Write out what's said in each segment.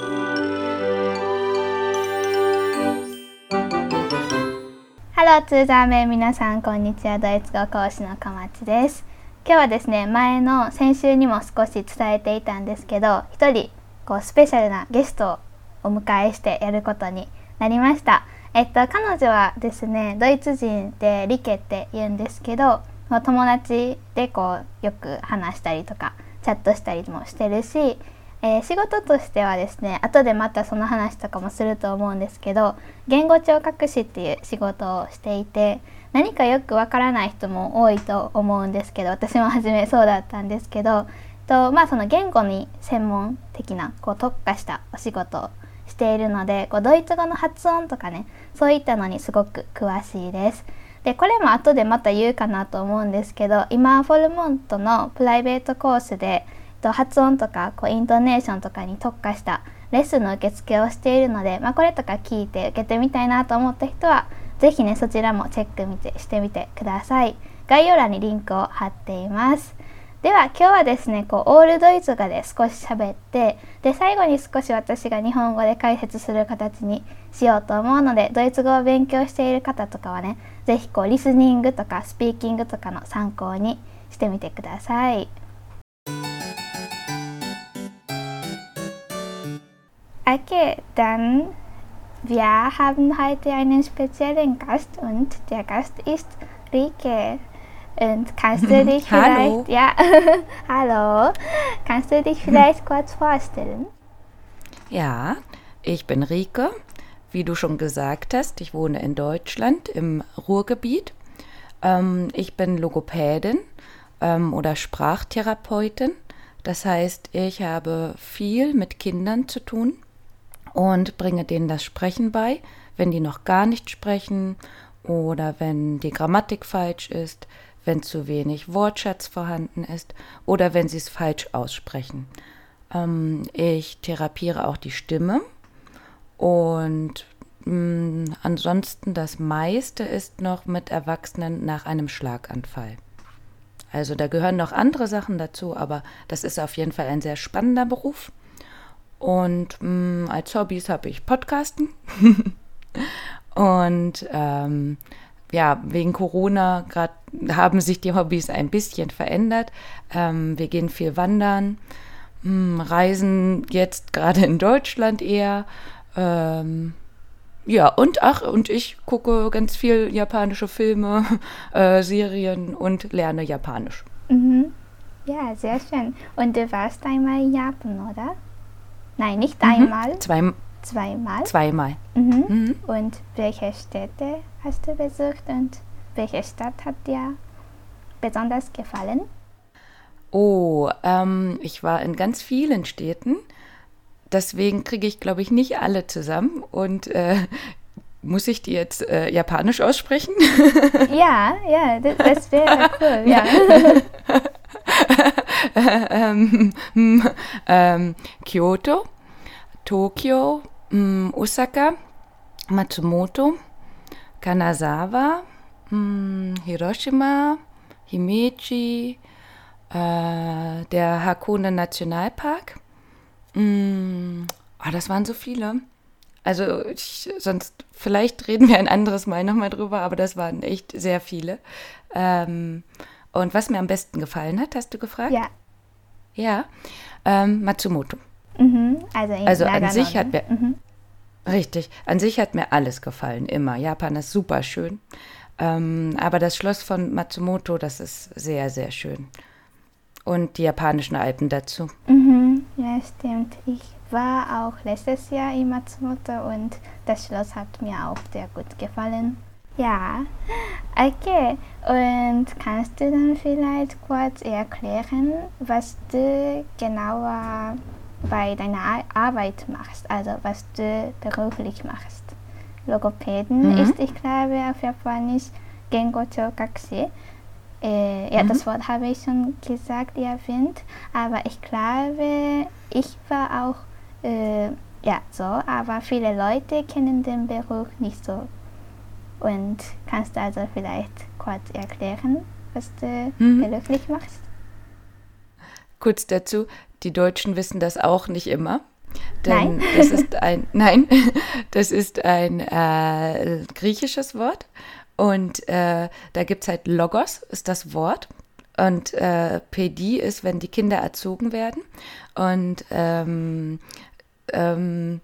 Hello ツーザーメ皆さんこんにちは。ドイツ語講師の小町です。今日はですね前の先週にも少し伝えていたんですけど一人こうスペシャルなゲストをお迎えしてやることになりました。えっと彼女はですねドイツ人でリケって言うんですけど友達でこうよく話したりとかチャットしたりもしてるしえー、仕事としてはですね後でまたその話とかもすると思うんですけど言語聴覚士っていう仕事をしていて何かよくわからない人も多いと思うんですけど私も初めそうだったんですけどとまあその言語に専門的なこう特化したお仕事をしているのでこうドイツ語の発音とかねそういったのにすごく詳しいです。でこれも後でまた言うかなと思うんですけど今フォルモントのプライベートコースでと発音とかこうイントネーションとかに特化したレッスンの受付をしているので、まあ、これとか聞いて受けてみたいなと思った人は是非ねそちらもチェック見てしてみてください概要欄にリンクを貼っていますでは今日はですねこうオールドイツ語で少し喋ってで最後に少し私が日本語で解説する形にしようと思うのでドイツ語を勉強している方とかはね是非こうリスニングとかスピーキングとかの参考にしてみてください。Okay, dann wir haben heute einen speziellen Gast und der Gast ist Rike. Und kannst du dich vielleicht, ja, hallo, kannst du dich vielleicht kurz vorstellen? Ja, ich bin Rike. Wie du schon gesagt hast, ich wohne in Deutschland im Ruhrgebiet. Ähm, ich bin Logopädin ähm, oder Sprachtherapeutin. Das heißt, ich habe viel mit Kindern zu tun und bringe denen das Sprechen bei, wenn die noch gar nicht sprechen oder wenn die Grammatik falsch ist, wenn zu wenig Wortschatz vorhanden ist oder wenn sie es falsch aussprechen. Ähm, ich therapiere auch die Stimme und mh, mm, ansonsten das meiste ist noch mit Erwachsenen nach einem Schlaganfall. Also da gehören noch andere Sachen dazu, aber das ist auf jeden Fall ein sehr spannender Beruf. Und mh, mm, als Hobbys habe ich Podcasten. und ähm, ja, wegen Corona gerade haben sich die Hobbys ein bisschen verändert. Ähm, wir gehen viel wandern, mh, mm, reisen jetzt gerade in Deutschland eher. Ähm, ja, und ach, und ich gucke ganz viel japanische Filme, äh, Serien und lerne Japanisch. Mhm. Ja, sehr schön. Und du warst einmal in Japan, oder? Nein, nicht mhm. einmal. Zwei, zweimal. Zweimal. Mhm. Mhm. Und welche Städte hast du besucht und welche Stadt hat dir besonders gefallen? Oh, ähm, ich war in ganz vielen Städten. Deswegen kriege ich, glaube ich, nicht alle zusammen. Und äh, muss ich die jetzt äh, japanisch aussprechen? ja, ja, das, das wäre cool. ja. ähm, ähm, Kyoto, Tokio, ähm, Osaka, Matsumoto, Kanazawa, ähm, Hiroshima, Himeji, äh, der Hakone Nationalpark. Mm, oh, das waren so viele. Also ich, sonst, vielleicht reden wir ein anderes Mal nochmal drüber, aber das waren echt sehr viele. Ähm, und was mir am besten gefallen hat, hast du gefragt? Ja. Ja, ähm, Matsumoto. Mhm, also, also an sich hat mir, mhm. richtig, an sich hat mir alles gefallen, immer. Japan ist super schön. Ähm, aber das Schloss von Matsumoto, das ist sehr, sehr schön. Und die japanischen Alpen dazu. Mhm, ja, stimmt. Ich war auch letztes Jahr in Matsumoto und das Schloss hat mir auch sehr gut gefallen. Ja, okay. Und kannst du dann vielleicht kurz erklären, was du genauer bei deiner Arbeit machst, also was du beruflich machst? Logopäden mhm. ist, ich glaube, auf Japanisch Gengo Chokakushi. Äh, ja, mhm. das Wort habe ich schon gesagt, erwähnt, aber ich glaube, ich war auch äh, ja so, aber viele Leute kennen den Beruf nicht so und kannst du also vielleicht kurz erklären, was du mhm. beruflich machst? Kurz dazu, die Deutschen wissen das auch nicht immer. Denn nein. das ist ein, nein, das ist ein äh, griechisches Wort. Und äh, da gibt es halt Logos, ist das Wort. Und äh, Pädie ist, wenn die Kinder erzogen werden. Und ähm, ähm,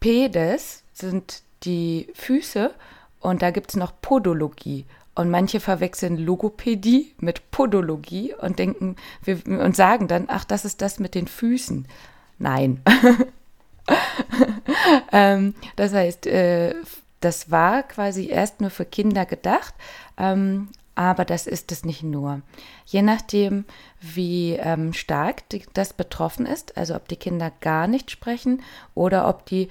Pedes sind die Füße. Und da gibt es noch Podologie. Und manche verwechseln Logopädie mit Podologie und denken wir, und sagen dann, ach, das ist das mit den Füßen. Nein. ähm, das heißt, äh, das war quasi erst nur für Kinder gedacht, ähm, aber das ist es nicht nur. Je nachdem, wie ähm, stark die, das betroffen ist, also ob die Kinder gar nicht sprechen oder ob die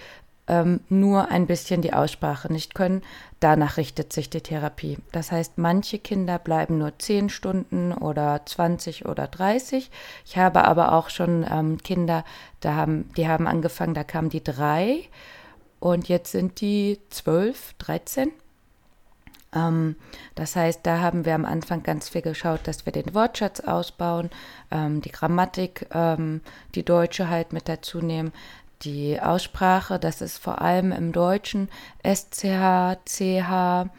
ähm, nur ein bisschen die Aussprache nicht können, danach richtet sich die Therapie. Das heißt, manche Kinder bleiben nur 10 Stunden oder 20 oder 30. Ich habe aber auch schon ähm, Kinder, da haben, die haben angefangen, da kamen die drei und jetzt sind die 12, 13. Ähm, das heißt, da haben wir am Anfang ganz viel geschaut, dass wir den Wortschatz ausbauen, ähm, die Grammatik, ähm, die Deutsche halt mit dazu nehmen, die Aussprache, das ist vor allem im Deutschen SCH, CH,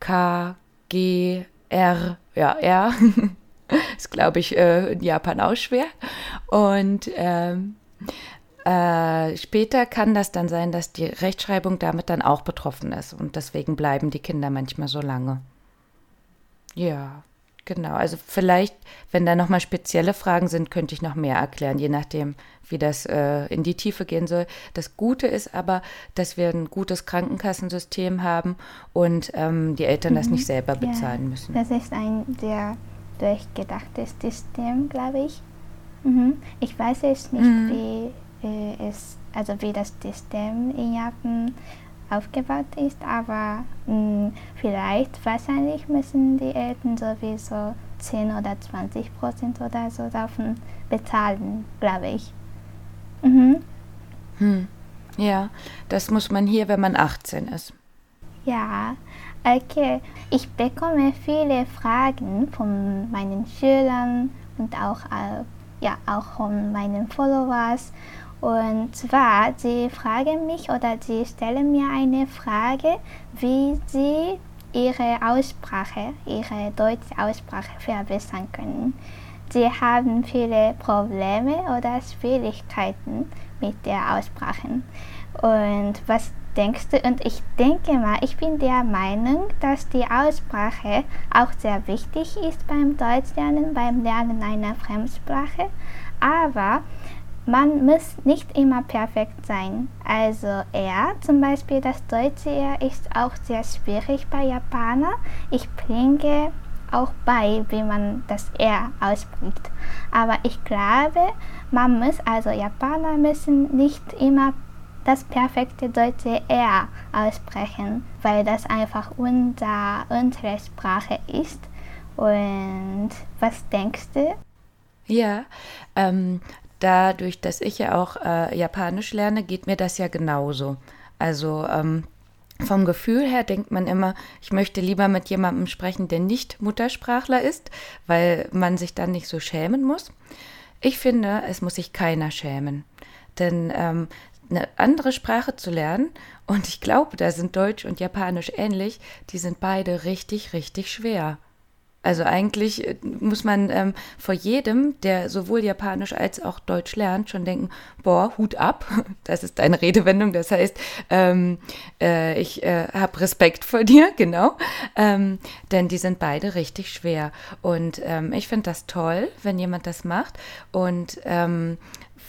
K, G, R, ja, R. ist, glaube ich, äh, in Japan auch schwer. Und ähm, äh, später kann das dann sein, dass die Rechtschreibung damit dann auch betroffen ist. Und deswegen bleiben die Kinder manchmal so lange. Ja, genau. Also vielleicht, wenn da nochmal spezielle Fragen sind, könnte ich noch mehr erklären, je nachdem, wie das äh, in die Tiefe gehen soll. Das Gute ist aber, dass wir ein gutes Krankenkassensystem haben und ähm, die Eltern mhm. das nicht selber bezahlen ja, müssen. Das ist ein sehr durchgedachtes System, glaube ich. Mhm. Ich weiß jetzt nicht, mhm. wie äh, es, also wie das System in Japan aufgebaut ist, aber mh, mm, vielleicht, wahrscheinlich müssen die Eltern sowieso 10 oder 20 Prozent oder so davon bezahlen, glaube ich. Mhm. Hm. Ja, das muss man hier, wenn man 18 ist. Ja, okay. Ich bekomme viele Fragen von meinen Schülern und auch, äh, ja, auch von meinen Followers. Und zwar, sie fragen mich oder sie stellen mir eine Frage, wie sie ihre Aussprache, ihre deutsche Aussprache verbessern können. Sie haben viele Probleme oder Schwierigkeiten mit der Aussprache. Und was denkst du? Und ich denke mal, ich bin der Meinung, dass die Aussprache auch sehr wichtig ist beim Deutschlernen, beim Lernen einer Fremdsprache. Aber man muss nicht immer perfekt sein. Also er, zum Beispiel das deutsche R ist auch sehr schwierig bei Japaner. Ich bringe auch bei, wie man das R ausspricht. Aber ich glaube, man muss, also Japaner müssen nicht immer das perfekte deutsche R aussprechen, weil das einfach unser, unsere Sprache ist. Und was denkst du? Ja, ähm, dadurch, dass ich ja auch äh, Japanisch lerne, geht mir das ja genauso. Also ähm, vom Gefühl her denkt man immer, ich möchte lieber mit jemandem sprechen, der nicht Muttersprachler ist, weil man sich dann nicht so schämen muss. Ich finde, es muss sich keiner schämen. Denn ähm, eine andere Sprache zu lernen, und ich glaube, da sind Deutsch und Japanisch ähnlich, die sind beide richtig, richtig schwer. Also eigentlich äh, muss man ähm, vor jedem, der sowohl Japanisch als auch Deutsch lernt, schon denken, boah, Hut ab. Das ist deine Redewendung. Das heißt, ähm, äh, ich äh, habe Respekt vor dir, genau. Ähm, denn die sind beide richtig schwer. Und ähm, ich finde das toll, wenn jemand das macht. Und ähm,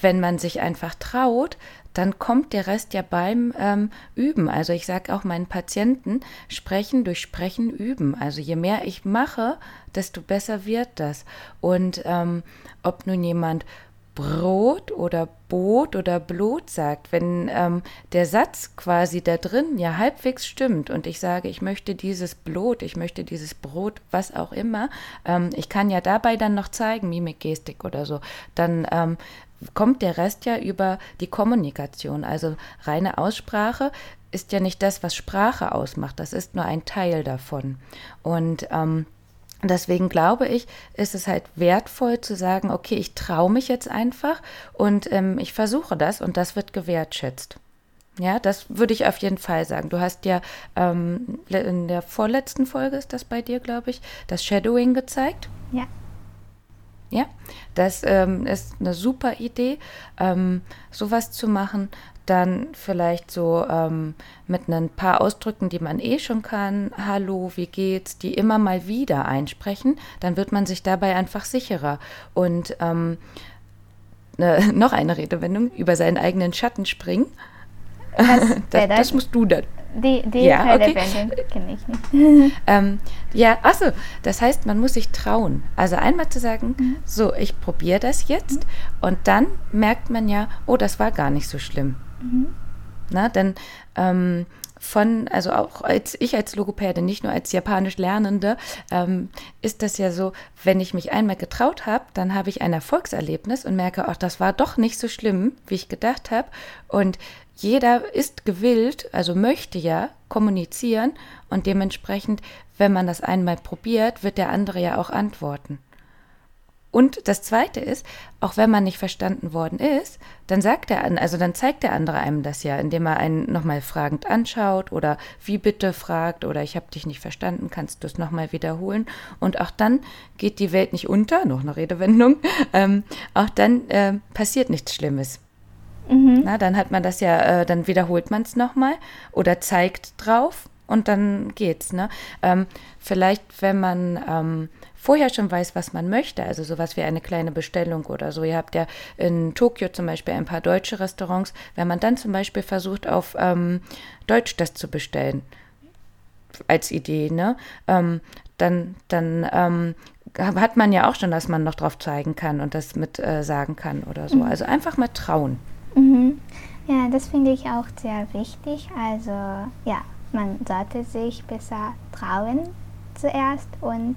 wenn man sich einfach traut, dann kommt der Rest ja beim ähm, Üben. Also ich sage auch meinen Patienten, sprechen durch Sprechen üben. Also je mehr ich mache, desto besser wird das. Und ähm, ob nun jemand Brot oder Boot oder Blut sagt, wenn ähm, der Satz quasi da drin ja halbwegs stimmt und ich sage, ich möchte dieses Blut, ich möchte dieses Brot, was auch immer, ähm, ich kann ja dabei dann noch zeigen, Mimik, Gestik oder so, dann ähm, kommt der Rest ja über die Kommunikation. Also reine Aussprache ist ja nicht das, was Sprache ausmacht. Das ist nur ein Teil davon. Und ähm, deswegen glaube ich, ist es halt wertvoll zu sagen, okay, ich traue mich jetzt einfach und ähm, ich versuche das und das wird gewertschätzt. Ja, das würde ich auf jeden Fall sagen. Du hast ja ähm, in der vorletzten Folge ist das bei dir, glaube ich, das Shadowing gezeigt. Ja. Ja, das ähm, ist eine super Idee, ähm, sowas zu machen. Dann vielleicht so ähm, mit ein paar Ausdrücken, die man eh schon kann. Hallo, wie geht's? Die immer mal wieder einsprechen. Dann wird man sich dabei einfach sicherer. Und ähm, ne, noch eine Redewendung über seinen eigenen Schatten springen. Das, wäre das musst du dann. Die, die Ja, okay. Redewendung kenne ich nicht. Ähm, ja, achso, das heißt, man muss sich trauen. Also einmal zu sagen, so, ich probiere das jetzt und dann merkt man ja, oh, das war gar nicht so schlimm. Na, denn ähm, von, also auch als ich als Logopäde, nicht nur als Japanisch Lernende, ähm, ist das ja so, wenn ich mich einmal getraut habe, dann habe ich ein Erfolgserlebnis und merke, ach, das war doch nicht so schlimm, wie ich gedacht habe. Und jeder ist gewillt, also möchte ja kommunizieren und dementsprechend, wenn man das einmal probiert, wird der andere ja auch antworten. Und das Zweite ist, auch wenn man nicht verstanden worden ist, dann sagt der, an- also dann zeigt der andere einem das ja, indem er einen nochmal fragend anschaut oder wie bitte fragt oder ich habe dich nicht verstanden, kannst du es nochmal wiederholen? Und auch dann geht die Welt nicht unter, noch eine Redewendung, ähm, auch dann äh, passiert nichts Schlimmes. Na, dann hat man das ja, äh, dann wiederholt man es nochmal oder zeigt drauf und dann geht's. Ne? Ähm, vielleicht, wenn man ähm, vorher schon weiß, was man möchte, also sowas wie eine kleine Bestellung oder so. Ihr habt ja in Tokio zum Beispiel ein paar deutsche Restaurants, wenn man dann zum Beispiel versucht, auf ähm, Deutsch das zu bestellen, als Idee, ne? Ähm, dann dann ähm, hat man ja auch schon, dass man noch drauf zeigen kann und das mit äh, sagen kann oder so. Also einfach mal trauen. Mhm. Ja, das finde ich auch sehr wichtig. Also ja, man sollte sich besser trauen zuerst und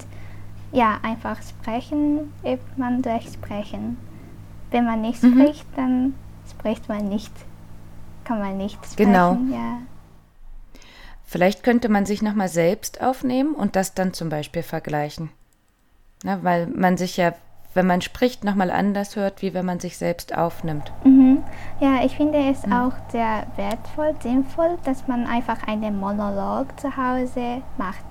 ja, einfach sprechen, übt man durch Sprechen. Wenn man nicht Mhm. spricht, dann spricht man nicht. Kann man nicht sprechen. Genau. Ja. Vielleicht könnte man sich nochmal selbst aufnehmen und das dann zum Beispiel vergleichen. Na, weil man sich ja, wenn man spricht, nochmal anders hört, wie wenn man sich selbst aufnimmt. Mhm. Ja, ich finde es auch sehr wertvoll, sinnvoll, dass man einfach einen Monolog zu Hause macht.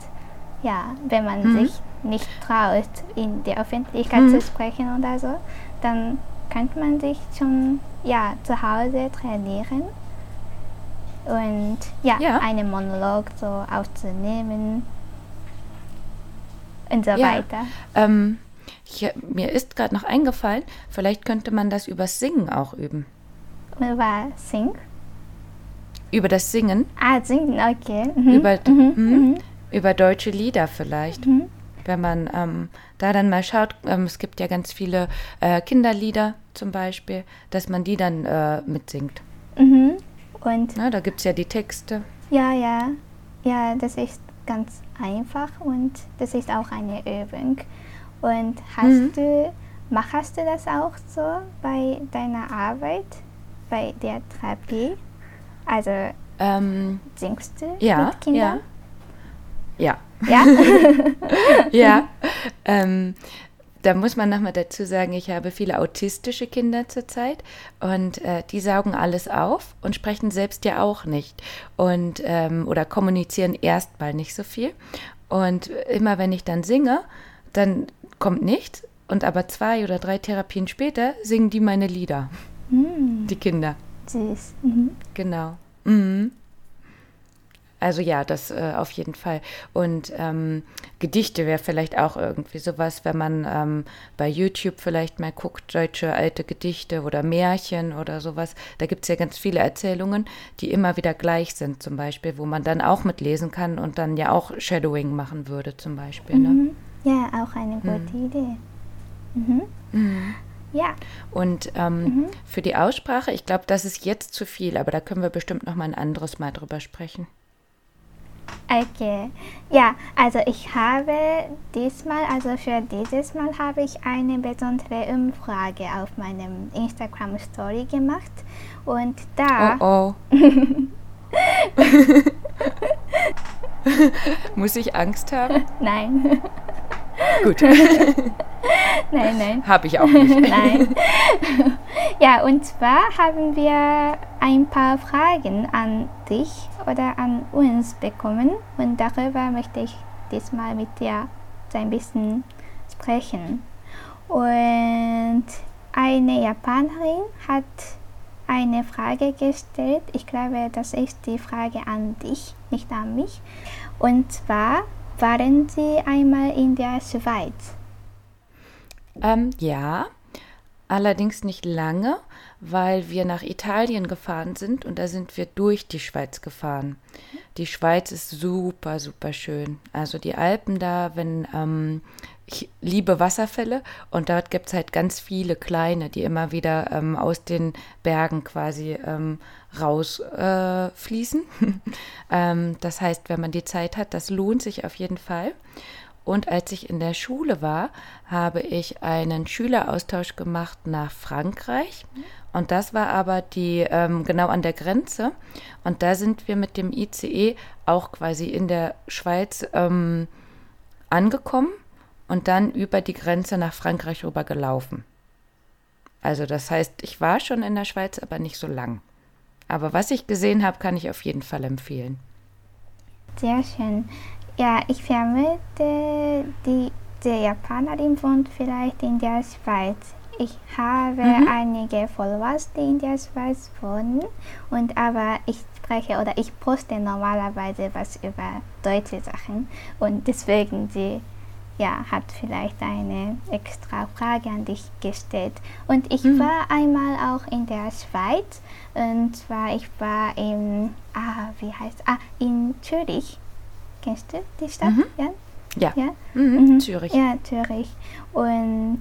Ja, wenn man sich nicht traut, in der Öffentlichkeit zu sprechen oder so, dann könnte man sich schon ja, zu Hause trainieren und ja, Ja. einen Monolog so aufzunehmen und so Ja. weiter. Ähm, ich, mir ist gerade noch eingefallen, vielleicht könnte man das übers Singen auch üben. Über Sing? Über das Singen, Ah, singen, okay. Mhm. über, mhm. mhm, über deutsche Lieder vielleicht. Mhm. Wenn man ähm, da dann mal schaut, ähm, es gibt ja ganz viele äh, Kinderlieder zum Beispiel, dass man die dann äh, mitsingt. Mhm. Und Na, da gibt es ja die Texte. ja, ja, ja, das ist ganz einfach und das ist auch eine Übung. Und hast Mhm. du, machst du das auch so bei deiner Arbeit, bei der Therapie? Also Ähm, singst du ja, mit Kindern? ja. Ja. Ja, ähm, da muss man nochmal dazu sagen, ich habe viele autistische Kinder zurzeit und äh, die saugen alles auf und sprechen selbst ja auch nicht und ähm, oder kommunizieren erstmal nicht so viel. Und immer wenn ich dann singe, dann kommt nichts und aber zwei oder drei Therapien später singen die meine Lieder, Hm, die Kinder. süß. Mhm. Genau. Mhm. Also ja, das äh, auf jeden Fall. Und ähm, Gedichte wäre vielleicht auch irgendwie sowas, wenn man ähm, bei YouTube vielleicht mal guckt, deutsche alte Gedichte oder Märchen oder sowas. Da gibt es ja ganz viele Erzählungen, die immer wieder gleich sind, zum Beispiel, wo man dann auch mitlesen kann und dann ja auch Shadowing machen würde, zum Beispiel. Ne? Mhm. Ja, auch eine gute Idee. Mhm. Mhm. Ja. Und ähm, für die Aussprache, ich glaube, das ist jetzt zu viel, aber da können wir bestimmt noch mal ein anderes Mal drüber sprechen. Okay, ja, also ich habe diesmal, also für dieses Mal habe ich eine besondere Umfrage auf meinem Instagram Story gemacht und da, Oh oh. Muss ich Angst haben? nein, Gut. nein, nein. Habe ich auch nicht. nein. Ja, und zwar haben wir ein paar Fragen an dich oder an uns bekommen und darüber möchte ich diesmal mit dir ein bisschen sprechen. Und eine Japanerin hat eine Frage gestellt. Ich glaube, das ist die Frage an dich, nicht an mich. Und zwar, waren Sie einmal in der Schweiz? Ähm, ja, allerdings nicht lange, weil wir nach Italien gefahren sind und da sind wir durch die Schweiz gefahren. Die Schweiz ist super, super schön. Also die Alpen da, wenn ähm, ich liebe Wasserfälle und dort gibt es halt ganz viele kleine, die immer wieder ähm, aus den Bergen quasi ähm, rausfließen. Äh, ähm, das heißt, wenn man die Zeit hat, das lohnt sich auf jeden Fall. Und als ich in der Schule war, habe ich einen Schüleraustausch gemacht nach Frankreich. Und das war aber die ähm, genau an der Grenze. Und da sind wir mit dem ICE auch quasi in der Schweiz ähm, angekommen und dann über die Grenze nach Frankreich rüber gelaufen. Also das heißt, ich war schon in der Schweiz, aber nicht so lang. Aber was ich gesehen habe, kann ich auf jeden Fall empfehlen. Sehr schön. Ja, ich vermute, die, die Japanerin wohnt vielleicht in der Schweiz. Ich habe mhm. einige Followers, die in der Schweiz wohnen, und aber ich spreche oder ich poste normalerweise was über deutsche Sachen und deswegen sie ja, hat vielleicht eine extra Frage an dich gestellt. Und ich mhm. war einmal auch in der Schweiz und zwar ich war in, ah, wie heißt, ah, in Zürich. Kennst du die Stadt? Mhm. Ja. Ja. ja? Mhm. mhm. Zürich. Ja, Zürich. Und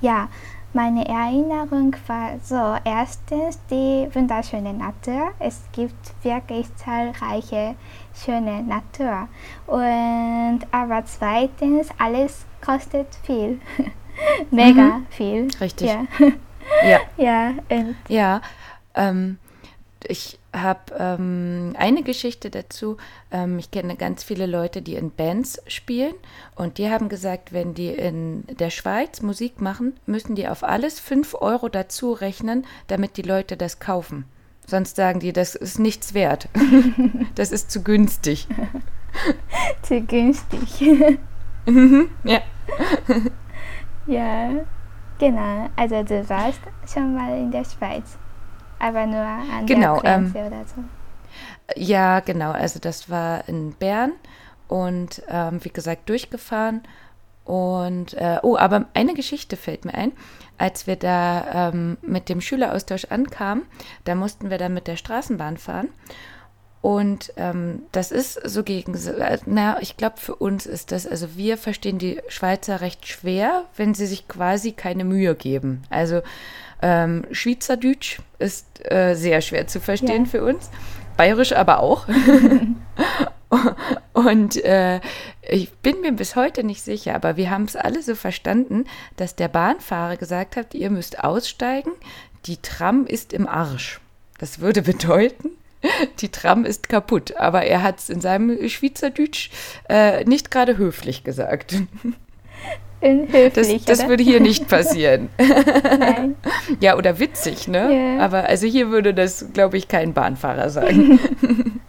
ja, meine Erinnerung war so, erstens die wunderschöne Natur. Es gibt wirklich zahlreiche schöne Natur. Und aber zweitens, alles kostet viel. Mega mhm. viel. Richtig. Ja. Ja. ja, ja ähm, ich habe ähm, eine Geschichte dazu. Ähm, ich kenne ganz viele Leute, die in Bands spielen und die haben gesagt, wenn die in der Schweiz Musik machen, müssen die auf alles 5 Euro dazu rechnen, damit die Leute das kaufen. Sonst sagen die, das ist nichts wert. das ist zu günstig. zu günstig. ja. ja, genau. Also du warst schon mal in der Schweiz aber nur an genau, der Grenze ähm, oder so. Ja, genau. Also das war in Bern und ähm, wie gesagt durchgefahren. Und äh, oh, aber eine Geschichte fällt mir ein. Als wir da ähm, mit dem Schüleraustausch ankamen, da mussten wir dann mit der Straßenbahn fahren. Und ähm, das ist so gegen, na, ich glaube, für uns ist das, also wir verstehen die Schweizer recht schwer, wenn sie sich quasi keine Mühe geben. Also ähm, Schweizerdeutsch ist äh, sehr schwer zu verstehen ja. für uns, bayerisch aber auch. Und äh, ich bin mir bis heute nicht sicher, aber wir haben es alle so verstanden, dass der Bahnfahrer gesagt hat, ihr müsst aussteigen, die Tram ist im Arsch. Das würde bedeuten, die Tram ist kaputt. Aber er hat es in seinem Schweizerdeutsch äh, nicht gerade höflich gesagt. Unhöflich. Das, das würde hier nicht passieren. Nein. ja, oder witzig, ne? Yeah. Aber also hier würde das, glaube ich, kein Bahnfahrer sagen.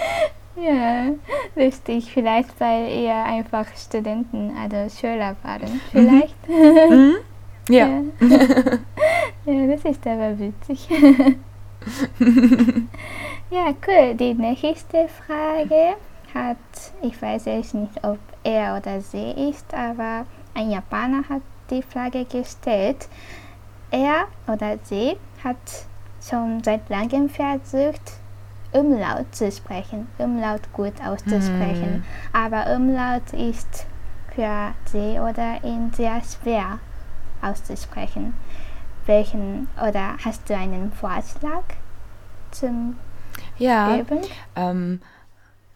ja, lustig. Vielleicht, weil eher einfach Studenten, also Schüler waren. Vielleicht. Mhm. Ja. ja. ja, das ist aber witzig. ja, cool. Die nächste Frage hat, ich weiß jetzt nicht, ob er oder sie ist, aber ein Japaner hat die Frage gestellt. Er oder sie hat schon seit langem versucht, Umlaut zu sprechen, Umlaut gut auszusprechen. Mm. Aber Umlaut ist für sie oder ihn sehr schwer auszusprechen welchen oder hast du einen Vorschlag zum ja, Üben? Ähm,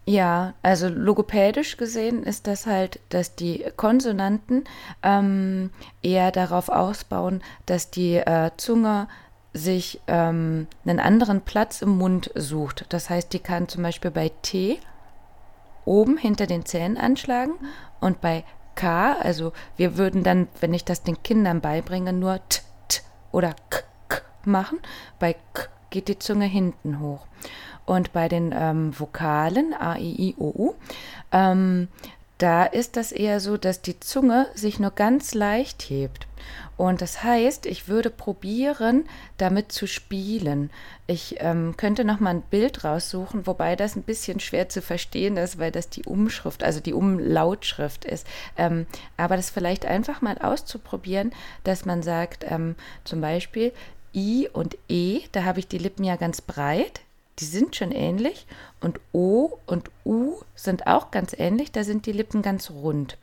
ja, also logopädisch gesehen ist das halt, dass die Konsonanten ähm, eher darauf ausbauen, dass die äh, Zunge sich ähm, einen anderen Platz im Mund sucht. Das heißt, die kann zum Beispiel bei T oben hinter den Zähnen anschlagen und bei K. Also wir würden dann, wenn ich das den Kindern beibringe, nur T, T oder K, K machen. Bei K geht die Zunge hinten hoch. Und bei den ähm, Vokalen A, I, I, O, U, ähm, da ist das eher so, dass die Zunge sich nur ganz leicht hebt. Und das heißt, ich würde probieren, damit zu spielen. Ich ähm, könnte noch mal ein Bild raussuchen, wobei das ein bisschen schwer zu verstehen ist, weil das die Umschrift, also die Umlautschrift ist. Ähm, aber das vielleicht einfach mal auszuprobieren, dass man sagt, ähm, zum Beispiel I und E, da habe ich die Lippen ja ganz breit die sind schon ähnlich und O und U sind auch ganz ähnlich, da sind die Lippen ganz rund.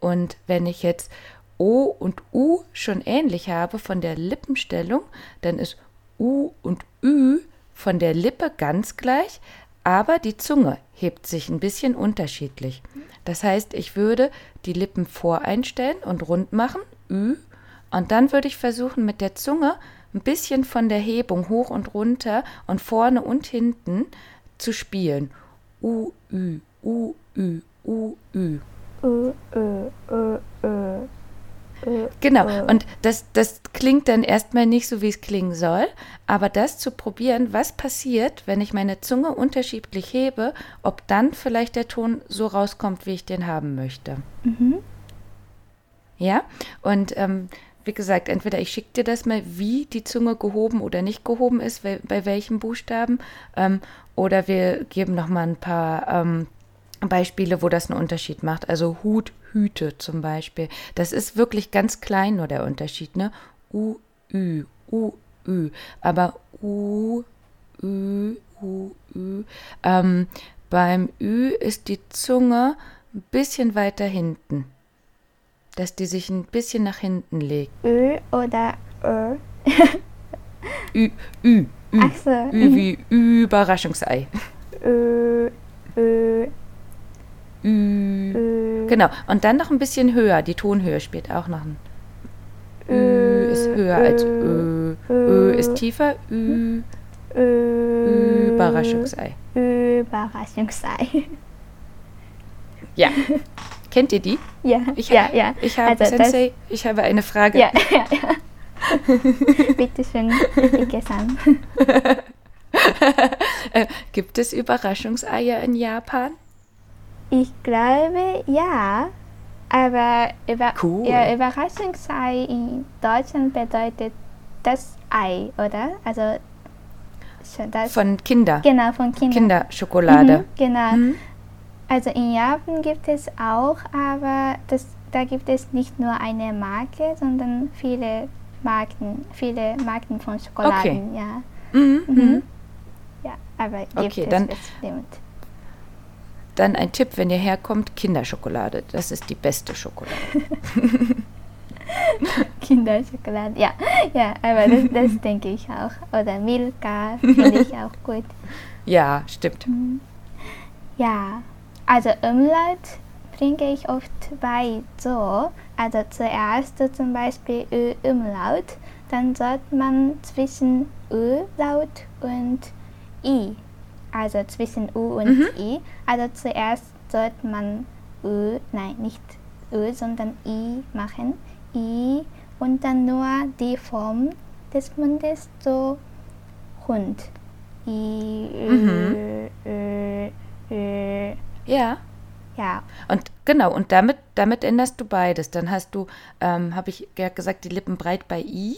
Und wenn ich jetzt O und U schon ähnlich habe von der Lippenstellung, dann ist U und Ü von der Lippe ganz gleich, aber die Zunge hebt sich ein bisschen unterschiedlich. Das heißt, ich würde die Lippen voreinstellen und rund machen, Ü, und dann würde ich versuchen, mit der Zunge ein bisschen von der Hebung hoch und runter und vorne und hinten zu spielen. U, Ü, U, Ü, U, Ü. Ö, ö, ö, ö. Genau, und das, das klingt dann erstmal nicht so, wie es klingen soll, aber das zu probieren, was passiert, wenn ich meine Zunge unterschiedlich hebe, ob dann vielleicht der Ton so rauskommt, wie ich den haben möchte. Mhm. Ja, und ähm, wie gesagt, entweder ich schicke dir das mal, wie die Zunge gehoben oder nicht gehoben ist, bei welchen Buchstaben, ähm, oder wir geben noch mal ein paar ähm, Beispiele, wo das einen Unterschied macht. Also Hut, Hüte zum Beispiel. Das ist wirklich ganz klein nur der Unterschied, ne? U, Ü, U, Ü. Aber U, Ü, U, Ü. Ähm, beim Ü ist die Zunge ein bisschen weiter hinten dass die sich ein bisschen nach hinten legt. Ö oder Ö? Ü, Ü, Ü. Ach so. Ü wie Überraschungsei. Ö, Ö. Ü. Ö. Genau. Und dann noch ein bisschen höher. Die Tonhöhe spielt auch noch ein. Ü ist höher als Ö. Ö ist tiefer. Ü. Ö. Überraschungsei. Überraschungsei. Ja. Kennt ihr die? Ja, ich, ja, ja. Ich habe, also Sensei, ich habe eine Frage. Ja, ja, ja. Bitte schön, Ike-san. Äh, gibt es Überraschungseier in Japan? Ich glaube, ja. Aber über, cool. ja, Überraschungsei in Deutschland bedeutet das Ei, oder? Also das, von Kinder. Genau, von Kindern. Kinderschokolade. Mhm, genau. Mhm. Also in Japan gibt es auch, aber das, da gibt es nicht nur eine Marke, sondern viele Marken, viele Marken von Schokoladen, okay. ja. Mhm, mhm. Mhm. Ja, aber gibt okay, es dann, bestimmt. Dann ein Tipp, wenn ihr herkommt, Kinderschokolade. Das ist die beste Schokolade. Kinderschokolade, ja. Ja, aber das, das denke ich auch. Oder Milka finde ich auch gut. Ja, stimmt. Mhm. Ja, also Umlaut bringe ich oft bei so. Also zuerst zum Beispiel Ö-Umlaut, dann sollte man zwischen Ö-Laut und I, also zwischen U und mhm. I, also zuerst sollte man Ö, nein, nicht Ö, sondern I machen. I und dann nur die Form des Mundes, so Hund. I, Ö, mhm. Ö, Ö, ja. Ja. Und genau, und damit, damit änderst du beides. Dann hast du, ähm, habe ich ja gesagt, die Lippen breit bei I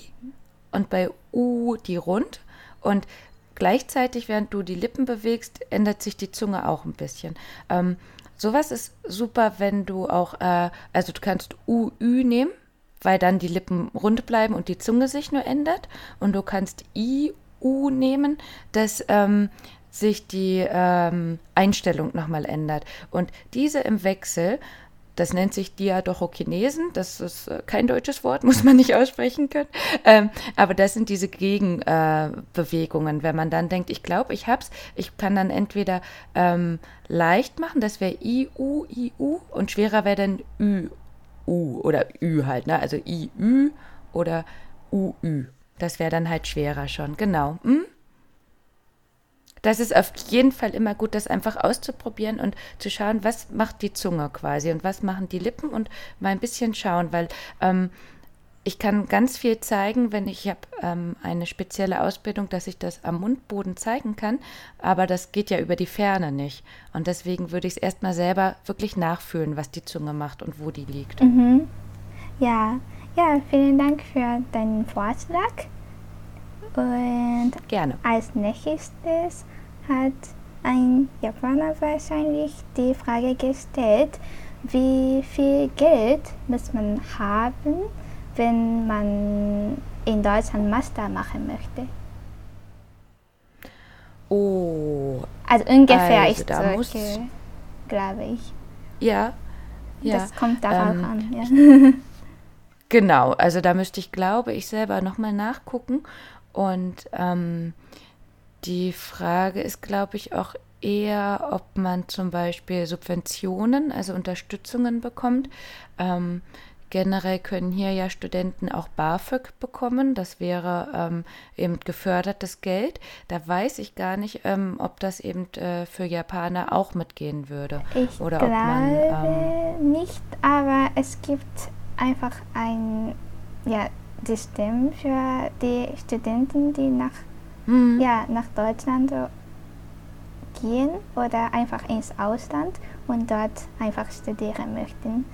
und bei U die rund. Und gleichzeitig, während du die Lippen bewegst, ändert sich die Zunge auch ein bisschen. Ähm, sowas ist super, wenn du auch, äh, also du kannst U, Ü nehmen, weil dann die Lippen rund bleiben und die Zunge sich nur ändert. Und du kannst I, U nehmen, das ähm, sich die ähm, Einstellung nochmal ändert. Und diese im Wechsel, das nennt sich Diadochokinesen, das ist äh, kein deutsches Wort, muss man nicht aussprechen können. Ähm, aber das sind diese Gegenbewegungen, äh, wenn man dann denkt, ich glaube, ich hab's, ich kann dann entweder ähm, leicht machen, das wäre I-U, I-U und schwerer wäre dann Ü, U oder Ü halt, ne? Also I-Ü oder U-Ü. Das wäre dann halt schwerer schon, genau. Hm? Das ist auf jeden Fall immer gut, das einfach auszuprobieren und zu schauen, was macht die Zunge quasi und was machen die Lippen und mal ein bisschen schauen, weil ähm, ich kann ganz viel zeigen, wenn ich habe ähm, eine spezielle Ausbildung, dass ich das am Mundboden zeigen kann, aber das geht ja über die Ferne nicht. Und deswegen würde ich es erstmal selber wirklich nachfühlen, was die Zunge macht und wo die liegt. Mhm. Ja, ja, vielen Dank für deinen Vorschlag. Und Gerne. als nächstes hat ein Japaner wahrscheinlich die Frage gestellt, wie viel Geld muss man haben, wenn man in Deutschland Master machen möchte? Oh, Also ungefähr Also ist da circa, muss- glaube ich. ja. Ja, Das kommt darauf ähm, an. Ja. Genau, also da müsste ich, glaube ich, selber nochmal nachgucken. Und ähm, die Frage ist, glaube ich, auch eher, ob man zum Beispiel Subventionen, also Unterstützungen bekommt. Ähm, generell können hier ja Studenten auch BAföG bekommen. Das wäre ähm, eben gefördertes Geld. Da weiß ich gar nicht, ähm, ob das eben äh, für Japaner auch mitgehen würde. Ich Oder glaube ob man. Ähm, nicht, aber es gibt einfach ein ja, System für die Studenten, die nach, hm, ja, nach Deutschland gehen oder einfach ins Ausland und dort einfach studieren möchten.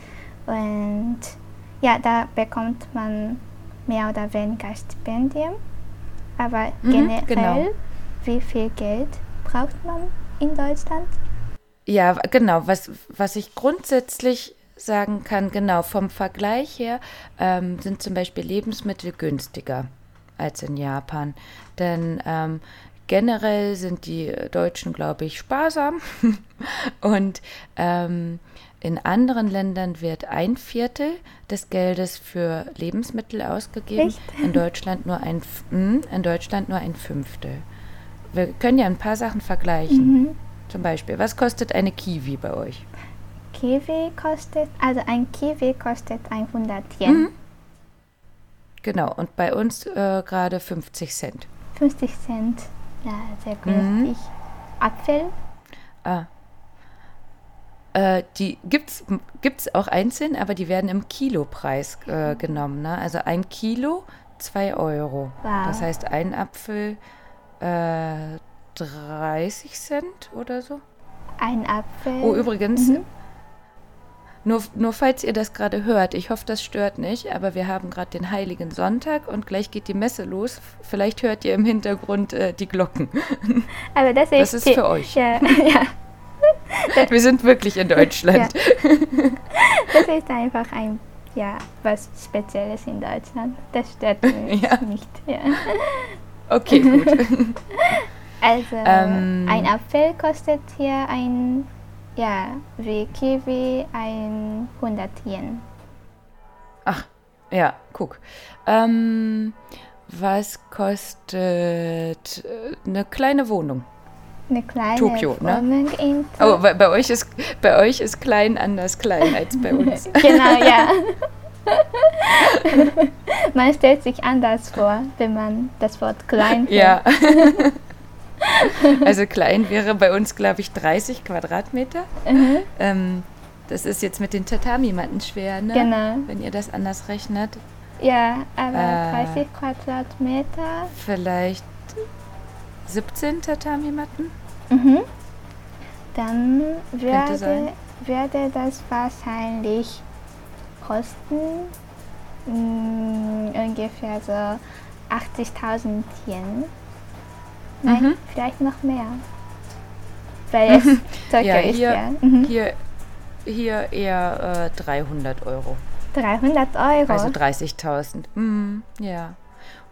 Und ja, da bekommt man mehr oder weniger Stipendium. Aber Mhm, generell, genau. wie viel Geld braucht man in Deutschland? Ja, genau. Was, was ich grundsätzlich sagen kann, genau, vom Vergleich her ähm, sind zum Beispiel Lebensmittel günstiger als in Japan. Denn ähm, generell sind die Deutschen, glaube ich, sparsam. Und ähm, in anderen Ländern wird ein Viertel des Geldes für Lebensmittel ausgegeben. Echt? In Deutschland nur ein, F- mm, in Deutschland nur ein Fünftel. Wir können ja ein paar Sachen vergleichen. Mhm. Zum Beispiel, was kostet eine Kiwi bei euch? Kiwi kostet, also ein Kiwi kostet 100 Yen. Mhm. Genau, und bei uns äh, gerade 50 Cent. 50 Cent. Ja, sehr Mhm. günstig. Apfel? Ah. Äh, die gibt's, gibt's auch einzeln, aber die werden im Kilopreis äh, genommen. Ne? Also ein Kilo, 2 Euro. Wow. Das heißt, ein Apfel äh, 30 Cent oder so. Ein Apfel. Oh, übrigens, Mhm. Nur, nur falls ihr das gerade hört, ich hoffe, das stört nicht, aber wir haben gerade den Heiligen Sonntag und gleich geht die Messe los. Vielleicht hört ihr im Hintergrund äh, die Glocken. Aber das ist, Das ist für euch. Ja, ja, Wir sind wirklich in Deutschland. das ist einfach ein, ja, was Spezielles in Deutschland. Das stört mich Ja. nicht. Ja. Okay, gut. Also Ähm. ein Apfel kostet hier ein, ja, wie Kiwi 100 Yen. Ach, ja, guck. Ähm, was kostet äh, eine kleine Wohnung? Eine kleine Tokio, ne? Wohnung in Oh, bei, bei, euch ist, bei euch ist klein anders klein als bei uns. Genau, ja. man stellt sich anders vor, wenn man das Wort klein hört. Ja. also klein wäre bei uns, glaube ich, 30 Quadratmeter. Mhm, Ähm, das ist jetzt mit den Tatami-Matten schwer, ne? genau. Wenn ihr das anders rechnet. Ja, aber Äh. 30 Quadratmeter. Vielleicht 17 Tatami-Matten? Mhm. Dann würde, würde das wahrscheinlich kosten mh, ungefähr so 80.000 Yen. Nein, Mhm. vielleicht noch mehr. Weil es Tokio Ja, ist hier- ja. Mhm. Hier, hier eher äh, 300 Euro. 300 Euro. Also 30.000. Mhm, ja.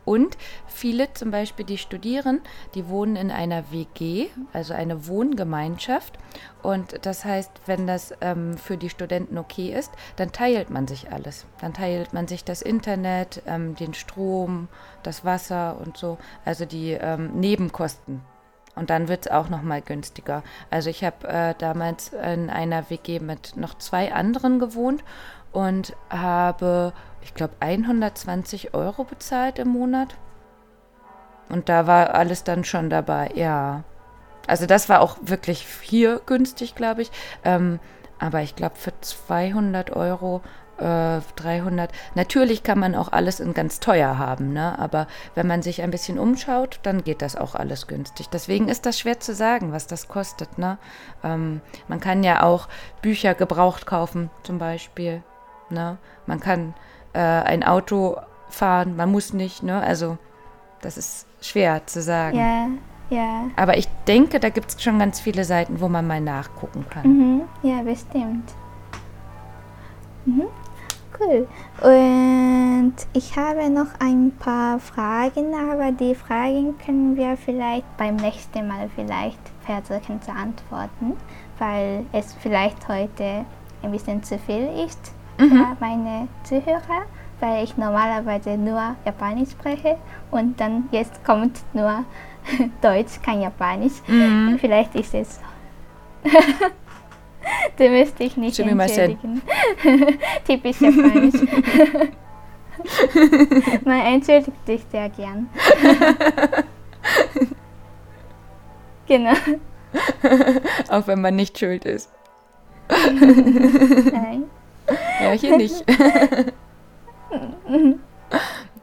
Und viele zum Beispiel, die studieren, die wohnen in einer WG, also eine Wohngemeinschaft. Und das heißt, wenn das ähm, für die Studenten okay ist, dann teilt man sich alles. Dann teilt man sich das Internet, ähm, den Strom, das Wasser und so. Also die ähm, Nebenkosten. Und dann wird es auch nochmal günstiger. Also ich habe äh, damals in einer WG mit noch zwei anderen gewohnt und habe, ich glaube, 120 Euro bezahlt im Monat. Und da war alles dann schon dabei, ja. Also das war auch wirklich hier günstig, glaube ich. Ähm, aber ich glaube für 200 Euro, äh, 300, natürlich kann man auch alles in ganz teuer haben, ne? aber wenn man sich ein bisschen umschaut, dann geht das auch alles günstig. Deswegen ist das schwer zu sagen, was das kostet. Ne? Ähm, man kann ja auch Bücher gebraucht kaufen zum Beispiel. Ne? Man kann äh, ein Auto fahren, man muss nicht. Ne? Also das ist schwer zu sagen. Ja, ja. Aber ich denke, da gibt es schon ganz viele Seiten, wo man mal nachgucken kann. Mhm. Ja, bestimmt. Mhm. Cool. Und ich habe noch ein paar Fragen, aber die Fragen können wir vielleicht beim nächsten Mal vielleicht versuchen zu antworten, weil es vielleicht heute ein bisschen zu viel ist Mhm. für meine Zuhörer, weil ich normalerweise nur Japanisch spreche und dann jetzt kommt nur Deutsch, kein Japanisch. Mhm. Vielleicht ist es. du müsst dich nicht Sumimasen. entschuldigen. Typisch japanisch. Man entschuldigt sich sehr gern. genau. Auch wenn man nicht schuld ist. Nein. Ja, hier nicht.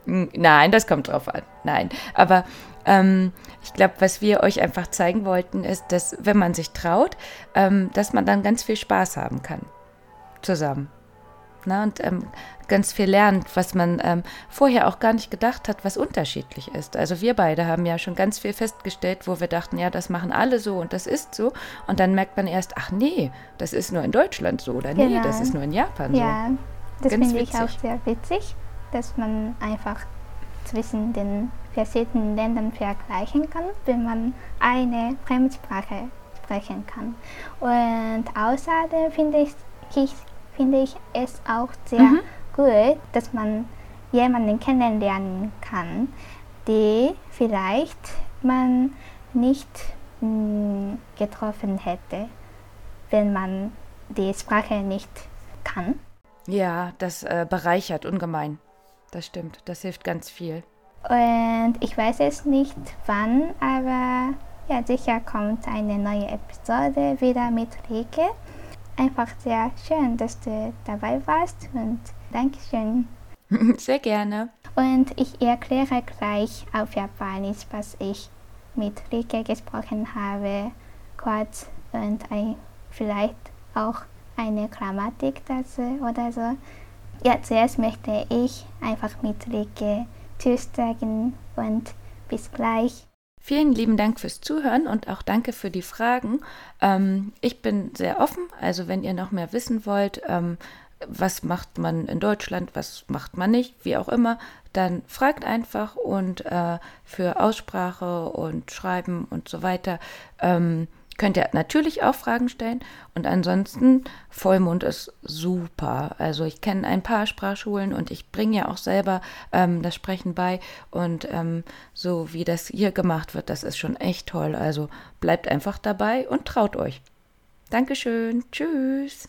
Nein, das kommt drauf an. Nein, aber ähm, ich glaube, was wir euch einfach zeigen wollten, ist, dass wenn man sich traut, ähm, dass man dann ganz viel Spaß haben kann zusammen. Na, und ähm, ganz viel lernt, was man ähm, vorher auch gar nicht gedacht hat, was unterschiedlich ist. Also wir beide haben ja schon ganz viel festgestellt, wo wir dachten, ja, das machen alle so und das ist so. Und dann merkt man erst, ach nee, das ist nur in Deutschland so oder nee, Genau. das ist nur in Japan so. Ja, das Ganz finde ich auch sehr witzig, dass man einfach zwischen den verschiedenen Ländern vergleichen kann, wenn man eine Fremdsprache sprechen kann. Und außerdem finde ich, ich, finde ich es auch sehr Mhm. gut, dass man jemanden kennenlernen kann, die vielleicht man nicht mh, getroffen hätte, wenn man die Sprache nicht kann. Ja, das äh, bereichert ungemein. Das stimmt, das hilft ganz viel. Und ich weiß es nicht wann, aber ja, sicher kommt eine neue Episode wieder mit Rike. Einfach sehr schön, dass du dabei warst und Dankeschön. Sehr gerne. Und ich erkläre gleich auf Japanisch, was ich mit Rike gesprochen habe, kurz und ein, vielleicht auch eine Grammatik dazu oder so. Ja, zuerst möchte ich einfach mit Rike Tschüss sagen und bis gleich. Vielen lieben Dank fürs Zuhören und auch danke für die Fragen. Ähm, ich bin sehr offen, also wenn ihr noch mehr wissen wollt, ähm, was macht man in Deutschland, was macht man nicht, wie auch immer, dann fragt einfach und äh, für Aussprache und Schreiben und so weiter ähm, könnt ihr natürlich auch Fragen stellen. Und ansonsten, Vollmond ist super. Also ich kenne ein paar Sprachschulen und ich bringe ja auch selber ähm, das Sprechen bei. Und ähm, so wie das hier gemacht wird, das ist schon echt toll. Also bleibt einfach dabei und traut euch. Dankeschön. Tschüss.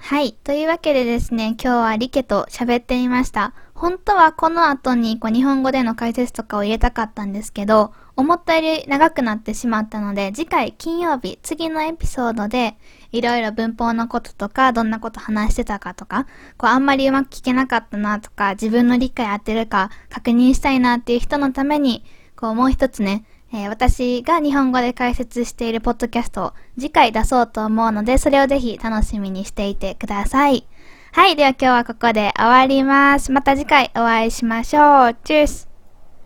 はい。というわけでですね、今日はリケと喋ってみました。本当はこの後にこう日本語での解説とかを入れたかったんですけど、 思ったより長くなってしまったので、次回金曜日、次のエピソードで、いろいろ文法のこととか、どんなこと話してたかとか、こうあんまりうまく聞けなかったなとか、自分の理解合ってるか確認したいなっていう人のために、こうもう一つね、えー私が日本語で解説しているポッドキャストを次回出そうと思うので、それをぜひ楽しみにしていてください。はい。では今日はここで終わります。また次回お会いしましょう。チュース